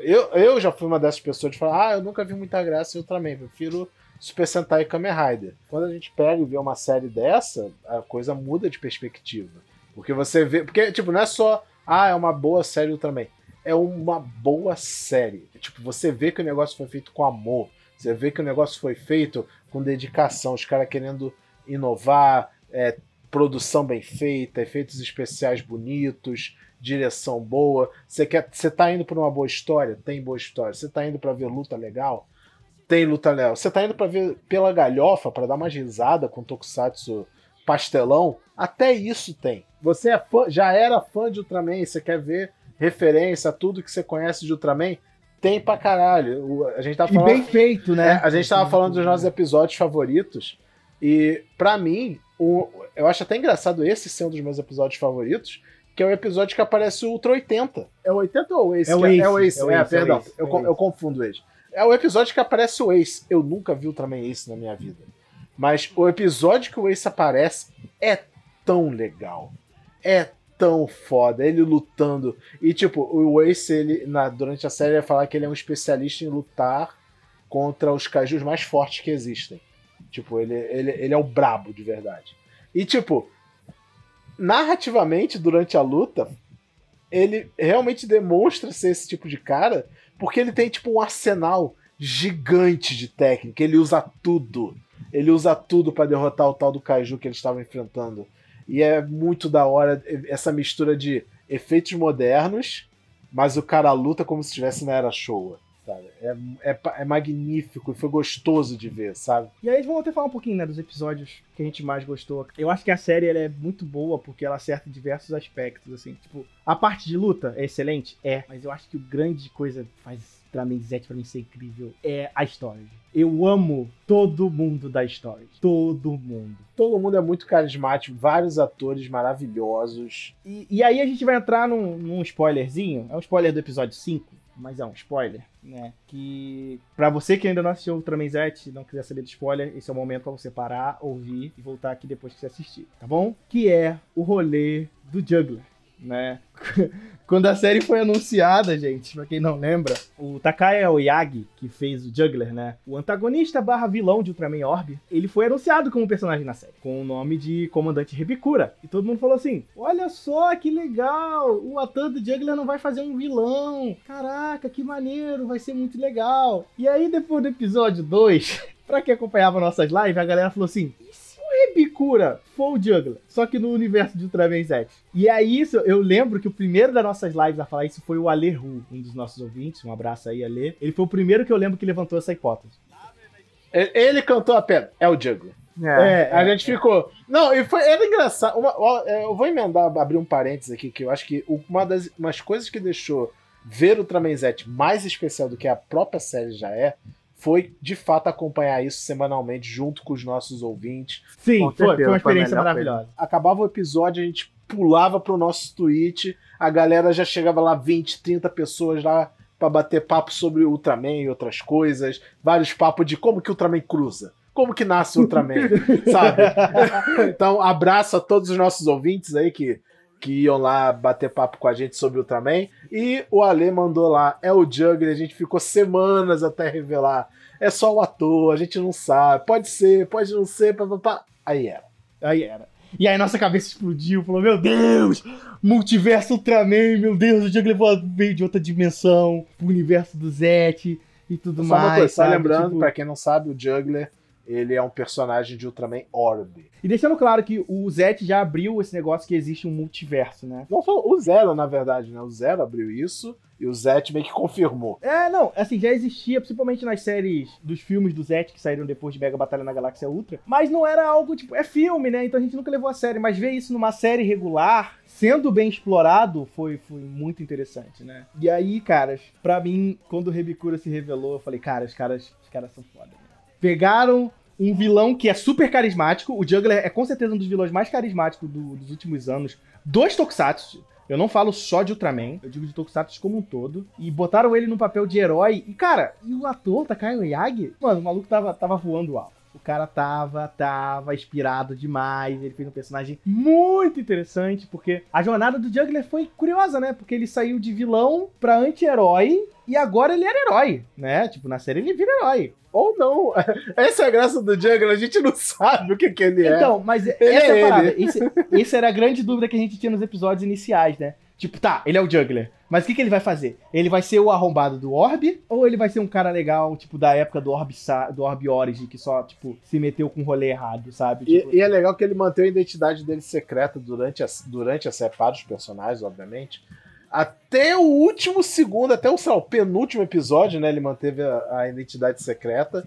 Eu, eu já fui uma dessas pessoas de falar: Ah, eu nunca vi muita graça em Ultraman, prefiro Super Sentai e Kamen Rider. Quando a gente pega e vê uma série dessa, a coisa muda de perspectiva. Porque você vê. Porque, tipo, não é só. Ah, é uma boa série Ultraman. É uma boa série. Tipo, você vê que o negócio foi feito com amor. Você vê que o negócio foi feito com dedicação. Os caras querendo inovar, é, produção bem feita, efeitos especiais bonitos, direção boa. Você quer, você tá indo para uma boa história, tem boa história. Você tá indo para ver luta legal, tem luta legal. Você tá indo para ver pela galhofa, para dar uma risada com Tokusatsu pastelão, até isso tem. Você é fã, já era fã de Ultraman, você quer ver referência a tudo que você conhece de Ultraman, tem pra caralho. O- a gente tá e falando bem feito, é, né? a gente tava falando dos nossos episódios favoritos. E, pra mim, o- eu acho até engraçado esse ser um dos meus episódios favoritos, que é o episódio que aparece o Ultra 80. É o 80 ou o Ace? É o Que Ace, É o Ace, é o é, Ace, é o perdão. Ace, eu, é o co- Ace. eu confundo eles. É o episódio que aparece o Ace. Eu nunca vi Ultraman Ace na minha vida. Mas o episódio que o Ace aparece é tão legal. É tão foda. Ele lutando. E, tipo, o Ace, ele, na, durante a série, ele vai falar que ele é um especialista em lutar contra os kaijus mais fortes que existem. Tipo, ele, ele, ele é o brabo de verdade. E, tipo, narrativamente, durante a luta, ele realmente demonstra ser esse tipo de cara, porque ele tem, tipo, um arsenal gigante de técnica. Ele usa tudo. Ele usa tudo pra derrotar o tal do kaiju que eles estavam enfrentando. E é muito da hora essa mistura de efeitos modernos, mas o cara luta como se estivesse na era Showa. Sabe? É, é, é magnífico e foi gostoso de ver, sabe? E aí vamos até falar um pouquinho, né, dos episódios que a gente mais gostou. Eu acho que a série ela é muito boa porque ela acerta diversos aspectos, assim. Tipo, a parte de luta é excelente? É. Mas eu acho que o grande coisa que faz Ultraman Z pra mim ser incrível é a história. Eu amo todo mundo da história. Todo mundo. Todo mundo é muito carismático, vários atores maravilhosos. E, e aí a gente vai entrar num, num spoilerzinho. É um spoiler do episódio 5, mas é um spoiler, né? Que pra você que ainda não assistiu Ultraman Z e não quiser saber do spoiler, esse é o momento pra você parar, ouvir e voltar aqui depois que você assistir, tá bom? Que é o rolê do Juggler, né? [LAUGHS] Quando a série foi anunciada, gente, pra quem não lembra, o Takaya Oyagi, que fez o Juggler, né? O antagonista barra vilão de Ultraman Orb, ele foi anunciado como personagem na série, com o nome de Comandante Rebikura. E todo mundo falou assim: olha só que legal, o ator do Juggler não vai fazer um vilão. Caraca, que maneiro, vai ser muito legal. E aí, depois do episódio 2, [LAUGHS] pra quem acompanhava nossas lives, a galera falou assim: e Rebikura for o Juggler? Só que no universo de Ultraman Z. E aí, isso, eu lembro que o primeiro das nossas lives a falar isso foi o Ale Ru, um dos nossos ouvintes. Um abraço aí, Ale. Ele foi o primeiro que eu lembro que levantou essa hipótese. Ele cantou a pedra, é o Juggler. É. É, a gente ficou. Não, e foi, era engraçado. Uma- ó, é, eu vou emendar, abrir um parênteses aqui, que eu acho que uma das umas coisas que deixou ver o Ultraman Z mais especial do que a própria série já é, foi de fato acompanhar isso semanalmente junto com os nossos ouvintes. Sim, Com foi, foi certeza, uma foi experiência maravilhosa. Acabava o episódio, a gente pulava pro nosso tweet, a galera já chegava lá 20, 30 pessoas lá pra bater papo sobre o Ultraman e outras coisas, vários papos de como que o Ultraman cruza. Como que nasce o Ultraman, [LAUGHS] sabe? Então, abraço a todos os nossos ouvintes aí que, que iam lá bater papo com a gente sobre o Ultraman. E o Ale mandou lá, é o Juggler, a gente ficou semanas até revelar. É só o ator, a gente não sabe. Pode ser, pode não ser, papapá. Aí era. Aí era. E aí nossa cabeça explodiu, falou, meu Deus, multiverso Ultraman, meu Deus, o Juggler veio de outra dimensão, pro universo do Zet e tudo Só uma mais. coisa, só lembrando, Tipo, pra quem não sabe, o Juggler ele é um personagem de Ultraman Orb. E deixando claro que o Zet já abriu esse negócio que existe um multiverso, né? Não foi o Zero, na verdade, né? O Zero abriu isso e o Zet meio que confirmou. É, não, assim, já existia, principalmente nas séries dos filmes do Zet que saíram depois de Mega Batalha na Galáxia Ultra, mas não era algo, tipo, é filme, né? Então a gente nunca levou a sério, mas ver isso numa série regular, sendo bem explorado, foi, foi muito interessante, né? E aí, caras, pra mim, quando o Rebicura se revelou, eu falei, cara, os caras, os caras são foda. Pegaram um vilão que é super carismático. O Juggler é com certeza um dos vilões mais carismáticos do- dos últimos anos. Dois Tokusatsu. Eu não falo só de Ultraman, eu digo de Tokusatsu como um todo. E botaram ele num papel de herói. E, cara, e o ator, Takayo Yagi? Mano, o maluco tava, tava voando alto. O cara tava, tava inspirado demais. Ele fez um personagem muito interessante, porque a jornada do Juggler foi curiosa, né? Porque ele saiu de vilão pra anti-herói e agora ele era herói, né? Tipo, na série ele vira herói. Ou não. [LAUGHS] Essa é a graça do Juggler, a gente não sabe o que, que ele é. Então, mas essa Ele é é a parada. Esse- essa era a grande dúvida que a gente tinha nos episódios iniciais, né? Tipo, tá, ele é o Juggler. Mas o que, que ele vai fazer? Ele vai ser o arrombado do Orb? Ou ele vai ser um cara legal, tipo, da época do Orb, do Orb Origin, que só, tipo, se meteu com o rolê errado, sabe? E, Tipo, e é legal que ele manteve a identidade dele secreta durante a, durante a série, para os personagens, obviamente. Até o último segundo, até o, lá, o penúltimo episódio, né? Ele manteve a, a identidade secreta.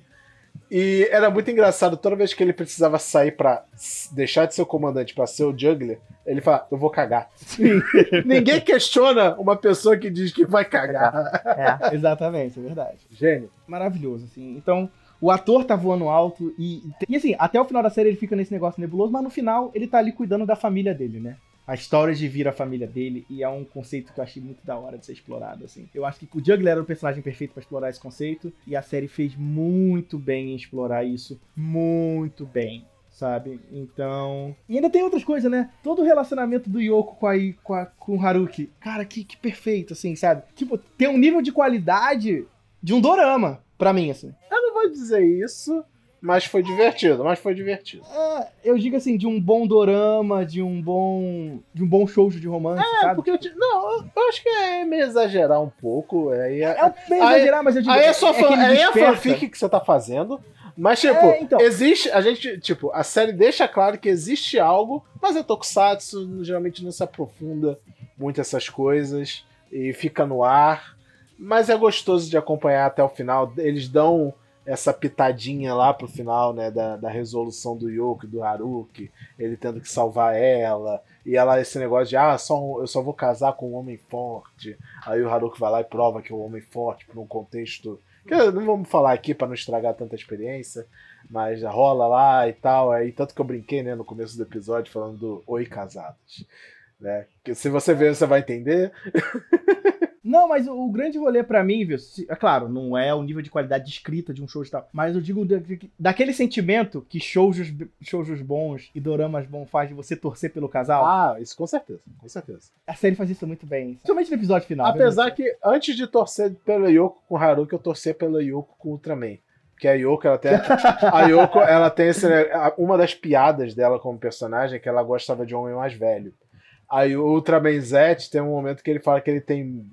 E era muito engraçado, toda vez que ele precisava sair pra s- deixar de ser o comandante pra ser o Juggler, ele fala, eu vou cagar. [LAUGHS] Ninguém questiona uma pessoa que diz que vai cagar. [LAUGHS] É. Exatamente, é verdade. Gênio. Maravilhoso, assim. Então, o ator tá voando alto e, e assim, até o final da série ele fica nesse negócio nebuloso, mas no final ele tá ali cuidando da família dele, né? A história de vir a família dele, e é um conceito que eu achei muito da hora de ser explorado, assim. Eu acho que o Juggler era o personagem perfeito pra explorar esse conceito, e a série fez muito bem em explorar isso, muito bem, sabe? Então... E ainda tem outras coisas, né? Todo o relacionamento do Yoko com, a, com, a, com o Haruki, cara, que, que perfeito, assim, sabe? Tipo, tem um nível de qualidade de um dorama, pra mim, assim. Eu não vou dizer isso, mas foi divertido, mas foi divertido. É, eu digo assim, de um bom dorama, de um bom. de um bom show de romance, É, sabe? porque eu te... Não, eu- eu acho que é meio exagerar um pouco. Aí é, É um bem Aí- exagerar, mas eu digo aí é só fan- ele aí é desperta. fanfic que você tá fazendo. Mas, tipo, É, então. existe. A gente, tipo, a série deixa claro que existe algo, mas é Tokusatsu, geralmente não se aprofunda muito essas coisas e fica no ar. Mas é gostoso de acompanhar até o final. Eles dão essa pitadinha lá pro final, né, da, da resolução do Yoko e do Haruki, ele tendo que salvar ela, e ela, esse negócio de, ah, só um- eu só vou casar com um homem forte. Aí o Haruki vai lá e prova que é um homem forte, por um contexto. Que não vamos falar aqui para não estragar tanta experiência, mas rola lá e tal. Aí, tanto que eu brinquei né, no começo do episódio falando do Oi Casados. Né? Que se você ver, você vai entender. [LAUGHS] Não, mas o, o grande rolê pra mim, viu? se- É claro, não é o nível de qualidade de escrita de um show e tal. Mas eu digo da- daquele sentimento que shows, shows bons e doramas bons faz de você torcer pelo casal. Ah, isso com certeza, com certeza. A série faz isso muito bem. Principalmente no episódio final. Apesar que antes de torcer pela Yoko com o Haruki, eu torcer pela Yoko com o Ultraman. Porque a Yoko, ela tem. A Yoko, ela tem esse. a- Uma das piadas dela como personagem é que ela gostava de um homem mais velho. Aí o Ultraman Z tem um momento que ele fala que ele tem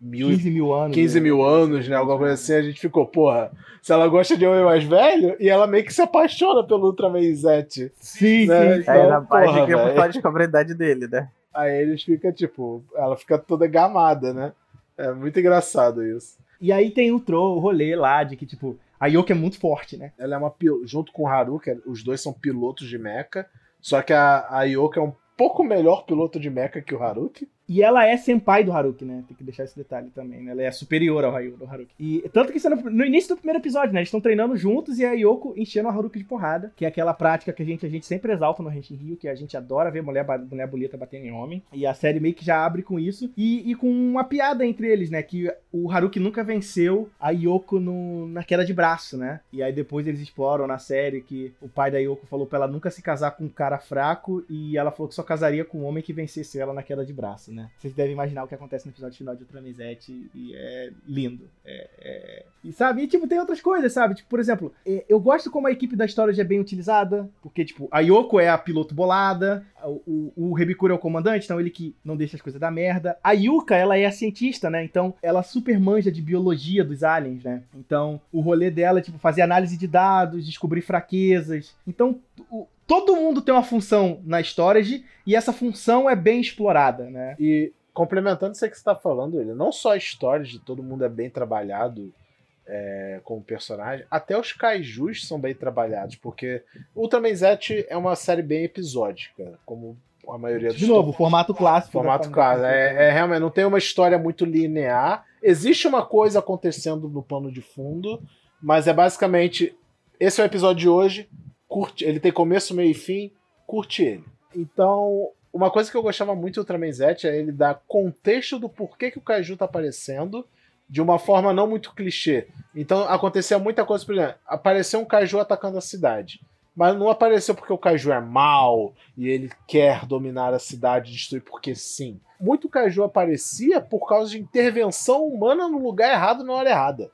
mil, 15 mil anos. 15 né? mil anos, né? Alguma coisa assim, a gente ficou, porra, se ela gosta de homem mais velho, e ela meio que se apaixona pelo Ultraman Z. Sim, Né? sim. Então, Aí na parte porra, que eu descobre a idade dele, né? Aí eles ficam, tipo, ela fica toda gamada, né? É muito engraçado isso. E aí tem o, tro, o rolê lá de que, tipo, a Yoko é muito forte, né? Ela é uma junto com o Haruki, os dois são pilotos de mecha, só que a, a Yoko é um pouco melhor piloto de mecha que o Haruki. E ela é senpai do Haruki, né? Tem que deixar esse detalhe também, né? Ela é superior ao Haruki. E tanto que isso é no, no início do primeiro episódio, né? Eles estão treinando juntos e a Yoko enchendo o Haruki de porrada, que é aquela prática que a gente, a gente sempre exalta no Henshin Rio, que a gente adora ver mulher, mulher bonita batendo em homem. E a série meio que já abre com isso. E, e com uma piada entre eles, né? Que o Haruki nunca venceu a Yoko no, na queda de braço, né? E aí depois eles exploram na série que o pai da Yoko falou pra ela nunca se casar com um cara fraco e ela falou que só casaria com um homem que vencesse ela na queda de braço, né? Vocês devem imaginar o que acontece no episódio final de Ultraman Z e é lindo. É, é... E sabe, e tipo, tem outras coisas, sabe? Tipo, por exemplo, é, eu gosto como a equipe da história é bem utilizada, porque, tipo, a Yoko é a piloto bolada, o, Rebikuro é o comandante, então ele que não deixa as coisas dar merda. A Yuka, ela é a cientista, né? Então, ela super manja de biologia dos aliens, né? Então, o rolê dela é, tipo, fazer análise de dados, descobrir fraquezas. Então, o, todo mundo tem uma função na storage e essa função é bem explorada, né? E complementando isso que você está falando, ele não só a storage, todo mundo é bem trabalhado é, como personagem, até os kaijus são bem trabalhados, porque Ultraman Z é uma série bem episódica, como a maioria dos De novo, formato clássico. formato clássico. É, é, realmente não tem uma história muito linear. Existe uma coisa acontecendo no plano de fundo, mas é basicamente esse é o episódio de hoje. Curte, ele tem começo, meio e fim. Curte ele. Então, uma coisa que eu gostava muito do Ultraman Z é ele dar contexto do porquê que o Kaiju tá aparecendo de uma forma não muito clichê. Então acontecia muita coisa, por exemplo, apareceu um Kaiju atacando a cidade. Mas não apareceu porque o Kaiju é mal e ele quer dominar a cidade e destruir porque sim. Muito Kaiju aparecia por causa de intervenção humana no lugar errado na hora errada.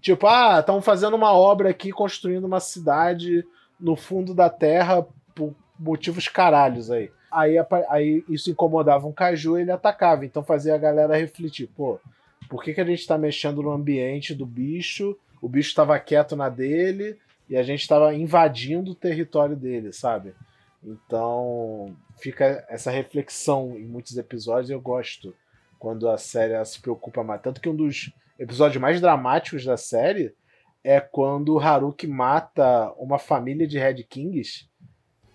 Tipo, ah, estão fazendo uma obra aqui, construindo uma cidade no fundo da terra por motivos caralhos aí. Aí, aí isso incomodava um Kaiju e ele atacava. Então fazia a galera refletir, pô, por que, que a gente tá mexendo no ambiente do bicho? O bicho estava quieto na dele e a gente estava invadindo o território dele, sabe? Então fica essa reflexão em muitos episódios eu gosto quando a série se preocupa mais. Tanto que um dos episódios mais dramáticos da série é quando o Haruki mata uma família de Red Kings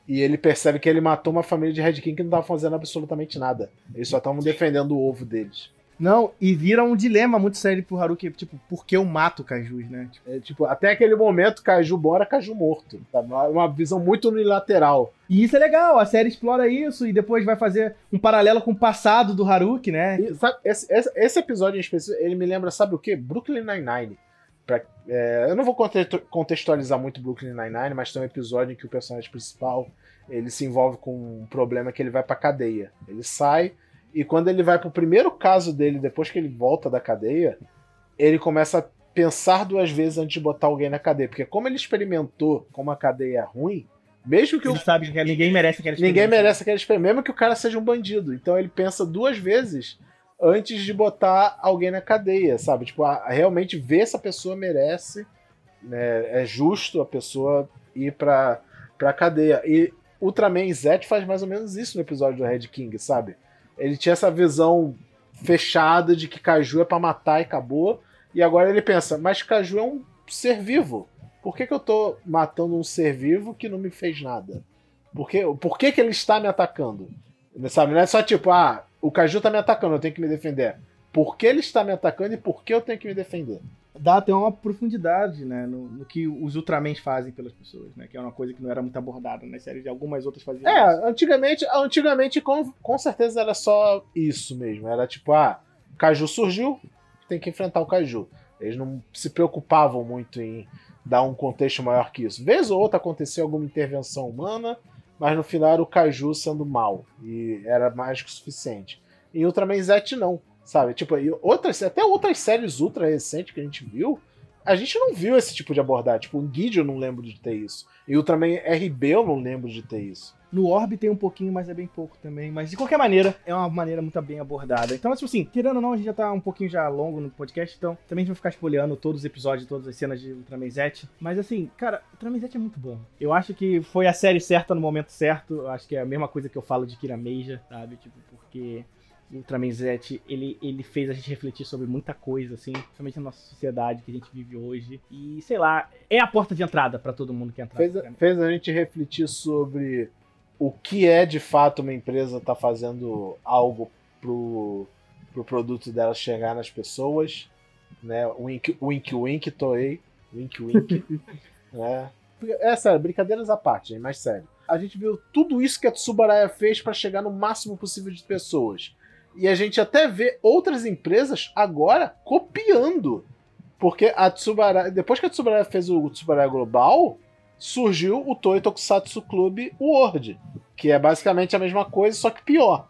e ele percebe que ele matou uma família de Red King que não estava fazendo absolutamente nada. Eles só estavam defendendo o ovo deles. Não, e vira um dilema muito sério pro Haruki, tipo, por que eu mato Kaijus, né? Tipo, é, tipo, até aquele momento, Kaiju bora, Kaiju morto. Tá? Uma visão muito unilateral. E isso é legal, a série explora isso e depois vai fazer um paralelo com o passado do Haruki, né? E, sabe, esse, esse, esse, episódio em específico, ele me lembra, sabe o quê? Brooklyn Nine-Nine. É, eu não vou contextualizar muito Brooklyn Nine-Nine, mas tem um episódio em que o personagem principal ele se envolve com um problema que ele vai pra cadeia. Ele sai e quando ele vai pro primeiro caso dele, depois que ele volta da cadeia, ele começa a pensar duas vezes antes de botar alguém na cadeia. Porque como ele experimentou como a cadeia é ruim, mesmo que ele o... sabe que ninguém merece aquela experiência. Ninguém merece aquela experiência, mesmo que o cara seja um bandido. Então ele pensa duas vezes antes de botar alguém na cadeia, sabe? Tipo, a, a realmente ver se a pessoa merece, né? é justo a pessoa ir pra, pra cadeia. E Ultraman Z faz mais ou menos isso no episódio do Red King, sabe? Ele tinha essa visão fechada de que Caju é para matar e acabou. E agora ele pensa, mas Caju é um ser vivo. Por que, que eu tô matando um ser vivo que não me fez nada? Por que, por que, que ele está me atacando? Sabe? Não é só tipo, ah, o Caju tá me atacando, eu tenho que me defender. Por que ele está me atacando e por que eu tenho que me defender? dá até uma profundidade, né, no, no, que os Ultramans fazem pelas pessoas, né, que é uma coisa que não era muito abordada nas séries, algumas outras faziam É, isso. antigamente, antigamente com, com certeza era só isso mesmo, era tipo, ah, Caju surgiu, tem que enfrentar o Caju. Eles não se preocupavam muito em dar um contexto maior que isso. Vez ou outra aconteceu alguma intervenção humana, mas no final era o Caju sendo mal, e era que o suficiente. Em Ultraman Z não. Sabe? Tipo, outras, até outras séries ultra recentes que a gente viu, a gente não viu esse tipo de abordagem. Tipo, o Guide eu não lembro de ter isso. E o também RB eu não lembro de ter isso. No Orb tem um pouquinho, mas é bem pouco também. Mas de qualquer maneira, é uma maneira muito bem abordada. Então, tipo assim, querendo ou não, a gente já tá um pouquinho já longo no podcast, então também a gente vai ficar espolhando todos os episódios, todas as cenas de Ultraman Z. Mas assim, cara, Ultraman Z é muito bom. Eu acho que foi a série certa no momento certo. Eu acho que é a mesma coisa que eu falo de Kira Meija, sabe? Tipo, porque Ultraman Z, ele, ele fez a gente refletir sobre muita coisa, assim, principalmente na nossa sociedade que a gente vive hoje. E, sei lá, é a porta de entrada para todo mundo que entra. Fez, fez a gente refletir sobre o que é de fato uma empresa tá fazendo algo pro, pro produto dela chegar nas pessoas, né? Wink, wink, wink, Toei, wink, wink, [LAUGHS] né? É sério, brincadeiras à parte, mas sério. A gente viu tudo isso que a Tsubaraya fez para chegar no máximo possível de pessoas. E a gente até vê outras empresas agora copiando. Porque a Tsubaraya, depois que a Tsubaraya fez o Tsubaraya Global, surgiu o Toei Tokusatsu Club World, que é basicamente a mesma coisa, só que pior.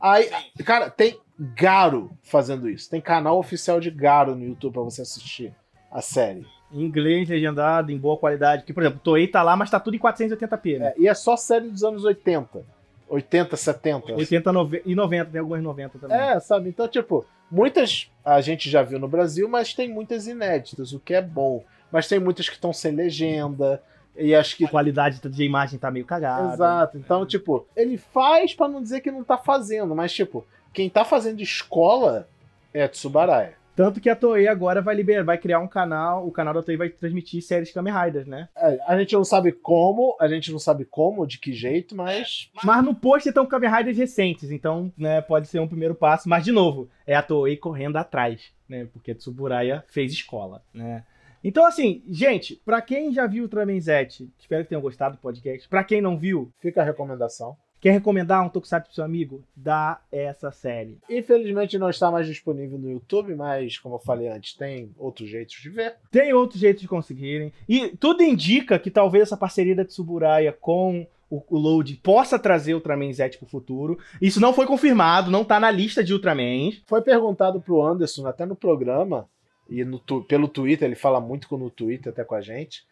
Aí, cara, tem Garo fazendo isso. Tem canal oficial de Garo no YouTube pra você assistir a série. Em inglês, legendado, em boa qualidade. Que, por exemplo, o Toei tá lá, mas tá tudo em 480p, né? É, e é só série dos anos 80. 80, 70. 80 nove- e 90, tem algumas 90 também. É, sabe? Então, tipo, muitas a gente já viu no Brasil, mas tem muitas inéditas, o que é bom. Mas tem muitas que estão sem legenda. E acho que A qualidade de imagem tá meio cagada. Exato. Então, tipo, ele faz pra não dizer que não tá fazendo, mas, tipo, quem tá fazendo escola é Tsubaraya. Tanto que a Toei agora vai liberar, vai criar um canal, o canal da Toei vai transmitir séries Kamen Riders, né? É, a gente não sabe como, a gente não sabe como, de que jeito, mas. Mas no post estão Kamen Riders recentes, então, né, pode ser um primeiro passo. Mas, de novo, é a Toei correndo atrás, né? Porque Tsuburaya fez escola, né? Então, assim, gente, pra quem já viu Ultraman Z, espero que tenham gostado do podcast. Pra quem não viu, Fica a recomendação. Quer recomendar um Tokusatsu pro seu amigo? Dá essa série. Infelizmente não está mais disponível no YouTube, mas, como eu falei antes, tem outros jeitos de ver. Tem outro jeito de conseguirem. E tudo indica que talvez essa parceria da Tsuburaya com o, Load possa trazer Ultraman Z pro futuro. Isso não foi confirmado, não tá na lista de Ultramans. Foi perguntado pro Anderson, até no programa, e no pelo Twitter, ele fala muito com- no Twitter até com a gente,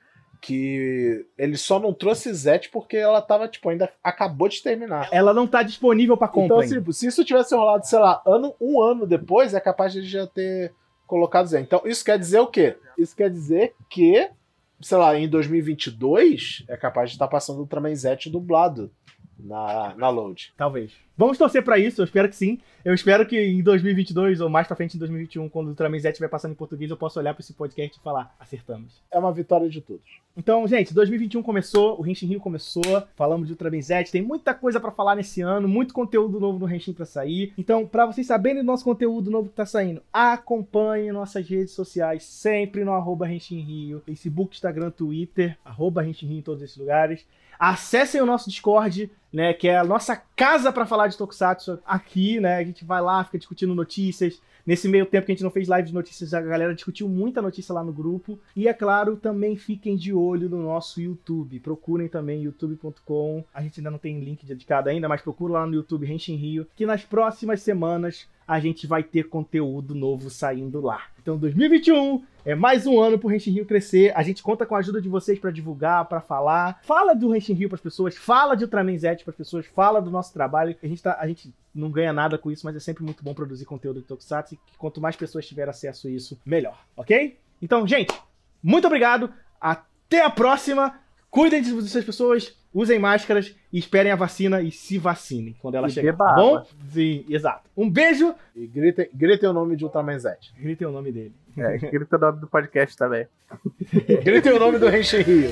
que ele só não trouxe Zet porque ela tava, tipo, ainda acabou de terminar. Ela não tá disponível pra compra Então, assim, se isso tivesse rolado, sei lá, ano, um ano depois, é capaz de ele já ter colocado Zé. Então, isso quer dizer o quê? Isso quer dizer que, sei lá, em 2022, é capaz de estar passando o Ultraman Z dublado na, na load. Talvez. Vamos torcer pra isso, eu espero que sim. Eu espero que em 2022 ou mais pra frente em 2021, quando o Ultraman Z estiver passando em português, eu possa olhar pra esse podcast e falar, acertamos. É uma vitória de todos. Então, gente, 2021 começou, o Henshin Rio começou, falamos de Ultraman Z, tem muita coisa pra falar nesse ano, muito conteúdo novo no Henshin pra sair. Então, pra vocês saberem do nosso conteúdo novo que tá saindo, acompanhe nossas redes sociais, sempre no arroba Henshin Rio, Facebook, Instagram, Twitter, arroba Henshin Rio em todos esses lugares. Acessem o nosso Discord, né, que é a nossa casa pra falar de Tokusatsu aqui, né, a gente vai lá, fica discutindo notícias, Nesse meio tempo que a gente não fez live de notícias, a galera discutiu muita notícia lá no grupo. E é claro, também fiquem de olho no nosso YouTube. Procurem também youtube.com. A gente ainda não tem link dedicado ainda, mas procura lá no YouTube Henshin Rio, que nas próximas semanas a gente vai ter conteúdo novo saindo lá. Então 2021 é mais um ano pro Henshin Rio crescer. A gente conta com a ajuda de vocês para divulgar, para falar. Fala do Henshin Rio para as pessoas, fala de Ultraman Z para as pessoas, fala do nosso trabalho. A gente, tá, a gente não ganha nada com isso, mas é sempre muito bom produzir conteúdo de Tokusatsu. E quanto mais pessoas tiverem acesso a isso, melhor, ok? Então, gente, muito obrigado. Até a próxima. Cuidem de vocês, pessoas. Usem máscaras e esperem a vacina e se vacinem quando ela E chegar. beba Tá bom? água. Sim, exato. Um beijo. E gritem, gritem o nome de Ultraman Z. Gritem o nome dele. É, grita o nome do podcast também. [LAUGHS] gritem o nome do Henshin Rio.